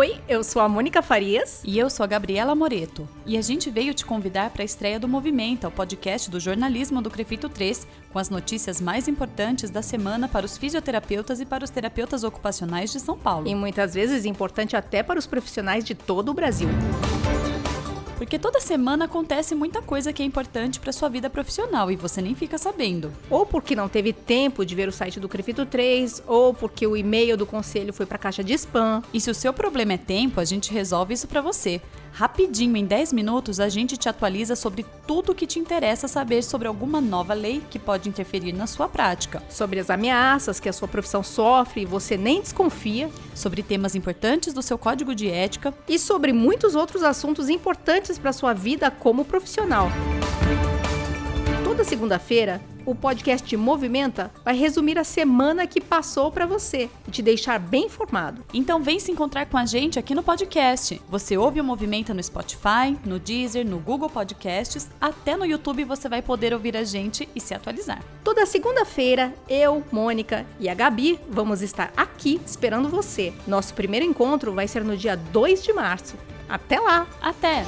Oi, eu sou a Mônica Farias. E eu sou a Gabriela Moreto. E a gente veio te convidar para a estreia do Movimenta, o podcast do jornalismo do Crefito 3, com as notícias mais importantes da semana para os fisioterapeutas e para os terapeutas ocupacionais de São Paulo. E muitas vezes importante até para os profissionais de todo o Brasil. Porque toda semana acontece muita coisa que é importante para sua vida profissional e você nem fica sabendo. Ou porque não teve tempo de ver o site do Crefito 3, ou porque o e-mail do conselho foi para a caixa de spam. E se o seu problema é tempo, a gente resolve isso para você. Rapidinho, em 10 minutos, a gente te atualiza sobre tudo o que te interessa saber sobre alguma nova lei que pode interferir na sua prática. Sobre as ameaças que a sua profissão sofre e você nem desconfia. Sobre temas importantes do seu código de ética. E sobre muitos outros assuntos importantes para sua vida como profissional. Toda segunda-feira, o podcast Movimenta vai resumir a semana que passou para você e te deixar bem informado. Então vem se encontrar com a gente aqui no podcast. Você ouve o Movimenta no Spotify, no Deezer, no Google Podcasts, até no YouTube você vai poder ouvir a gente e se atualizar. Toda segunda-feira, eu, Mônica e a Gabi vamos estar aqui esperando você. Nosso primeiro encontro vai ser no dia 2 de março. Até lá! Até!